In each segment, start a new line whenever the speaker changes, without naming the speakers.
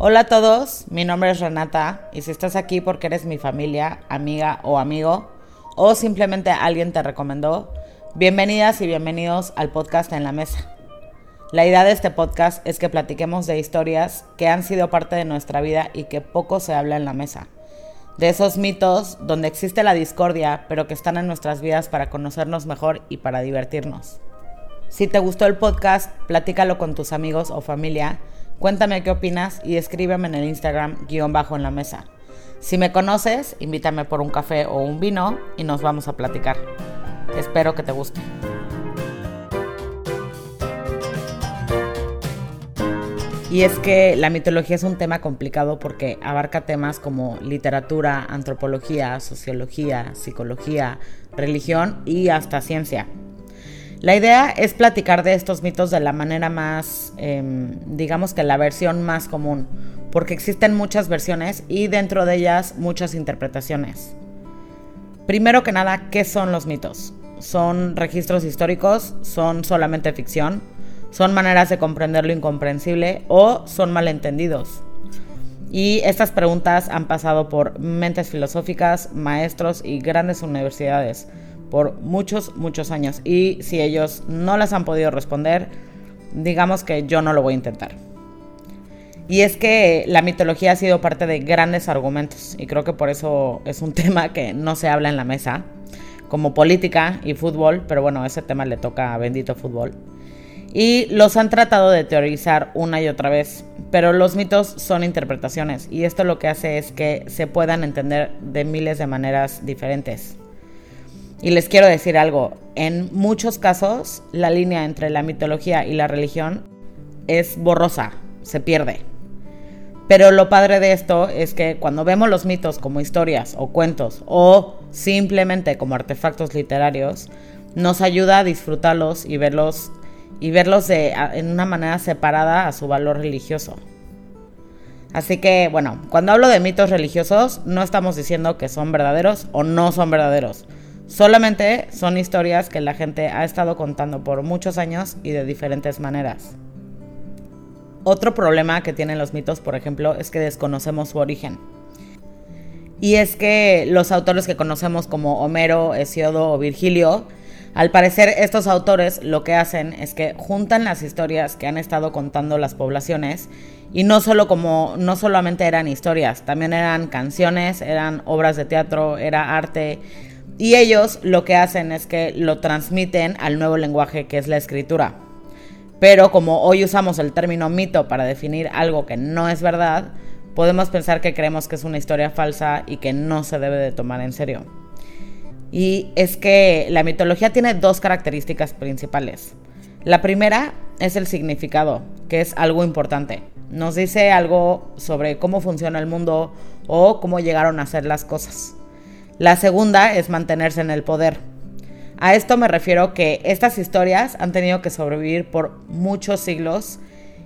Hola a todos, mi nombre es Renata y si estás aquí porque eres mi familia, amiga o amigo o simplemente alguien te recomendó, bienvenidas y bienvenidos al podcast En la Mesa. La idea de este podcast es que platiquemos de historias que han sido parte de nuestra vida y que poco se habla en la mesa. De esos mitos donde existe la discordia, pero que están en nuestras vidas para conocernos mejor y para divertirnos. Si te gustó el podcast, platícalo con tus amigos o familia Cuéntame qué opinas y escríbeme en el Instagram guion bajo en la mesa. Si me conoces, invítame por un café o un vino y nos vamos a platicar. Espero que te guste. Y es que la mitología es un tema complicado porque abarca temas como literatura, antropología, sociología, psicología, religión y hasta ciencia. La idea es platicar de estos mitos de la manera más, em, digamos que la versión más común, porque existen muchas versiones y dentro de ellas muchas interpretaciones. Primero que nada, ¿qué son los mitos? ¿Son registros históricos? ¿Son solamente ficción? ¿Son maneras de comprender lo incomprensible o son malentendidos? Y estas preguntas han pasado por mentes filosóficas, maestros y grandes universidades por muchos, muchos años. Y si ellos no las han podido responder, digamos que yo no lo voy a intentar. Y es que la mitología ha sido parte de grandes argumentos y creo que por eso es un tema que no se habla en la mesa, como política y fútbol, pero bueno, ese tema le toca a bendito fútbol. Y los han tratado de teorizar una y otra vez, pero los mitos son interpretaciones y esto lo que hace es que se puedan entender de miles de maneras diferentes. Y les quiero decir algo, en muchos casos la línea entre la mitología y la religión es borrosa, se pierde. Pero lo padre de esto es que cuando vemos los mitos como historias o cuentos o simplemente como artefactos literarios, nos ayuda a disfrutarlos y verlos y verlos en una manera separada a su valor religioso. Así que, bueno, cuando hablo de mitos religiosos, no estamos diciendo que son verdaderos o no son verdaderos. Solamente son historias que la gente ha estado contando por muchos años y de diferentes maneras. Otro problema que tienen los mitos, por ejemplo, es que desconocemos su origen. Y es que los autores que conocemos como Homero, Hesiodo o Virgilio, al parecer estos autores lo que hacen es que juntan las historias que han estado contando las poblaciones y no solo como no solamente eran historias, también eran canciones, eran obras de teatro, era arte, y ellos lo que hacen es que lo transmiten al nuevo lenguaje que es la escritura. Pero como hoy usamos el término mito para definir algo que no es verdad, podemos pensar que creemos que es una historia falsa y que no se debe de tomar en serio. Y es que la mitología tiene dos características principales. La primera es el significado, que es algo importante. Nos dice algo sobre cómo funciona el mundo o cómo llegaron a ser las cosas. La segunda es mantenerse en el poder. A esto me refiero que estas historias han tenido que sobrevivir por muchos siglos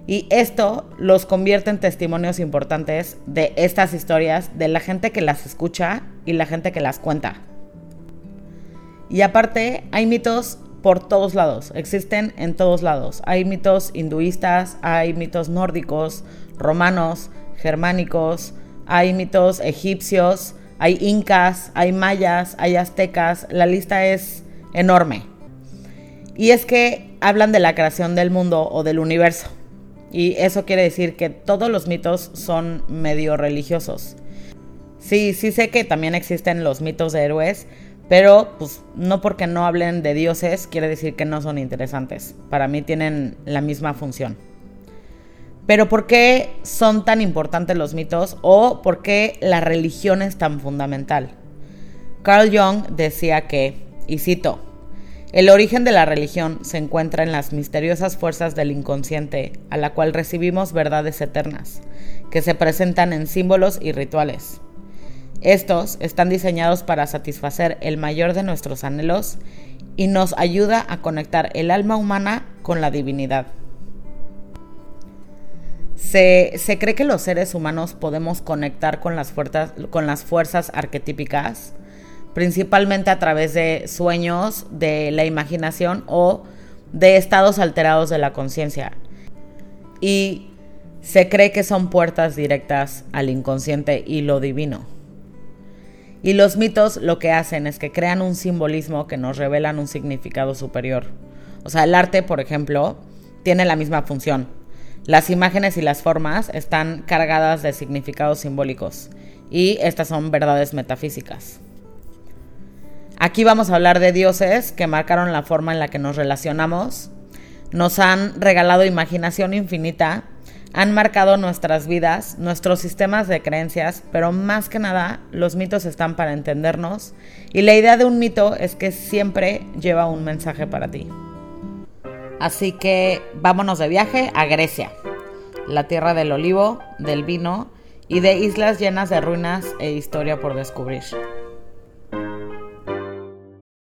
y esto los convierte en testimonios importantes de estas historias, de la gente que las escucha y la gente que las cuenta. Y aparte, hay mitos por todos lados, existen en todos lados. Hay mitos hinduistas, hay mitos nórdicos, romanos, germánicos, hay mitos egipcios, hay incas, hay mayas, hay aztecas, la lista es enorme. Y es que hablan de la creación del mundo o del universo. Y eso quiere decir que todos los mitos son medio religiosos. Sí, sí sé que también existen los mitos de héroes, pero pues no porque no hablen de dioses quiere decir que no son interesantes. Para mí tienen la misma función. Pero ¿por qué son tan importantes los mitos o por qué la religión es tan fundamental? Carl Jung decía que, y cito, el origen de la religión se encuentra en las misteriosas fuerzas del inconsciente, a la cual recibimos verdades eternas, que se presentan en símbolos y rituales. Estos están diseñados para satisfacer el mayor de nuestros anhelos y nos ayuda a conectar el alma humana con la divinidad. Se, cree que los seres humanos podemos conectar con las, fuerzas, arquetípicas, principalmente a través de sueños, de la imaginación o de estados alterados de la conciencia. Y se cree que son puertas directas al inconsciente y lo divino. Y los mitos lo que hacen es que crean un simbolismo que nos revelan un significado superior. O sea, el arte, por ejemplo, tiene la misma función. Las imágenes y las formas están cargadas de significados simbólicos y estas son verdades metafísicas. Aquí vamos a hablar de dioses que marcaron la forma en la que nos relacionamos, nos han regalado imaginación infinita han marcado nuestras vidas, nuestros sistemas de creencias, pero más que nada los mitos están para entendernos y la idea de un mito es que siempre lleva un mensaje para ti. Así que vámonos de viaje a Grecia, la tierra del olivo, del vino y de islas llenas de ruinas e historia por descubrir.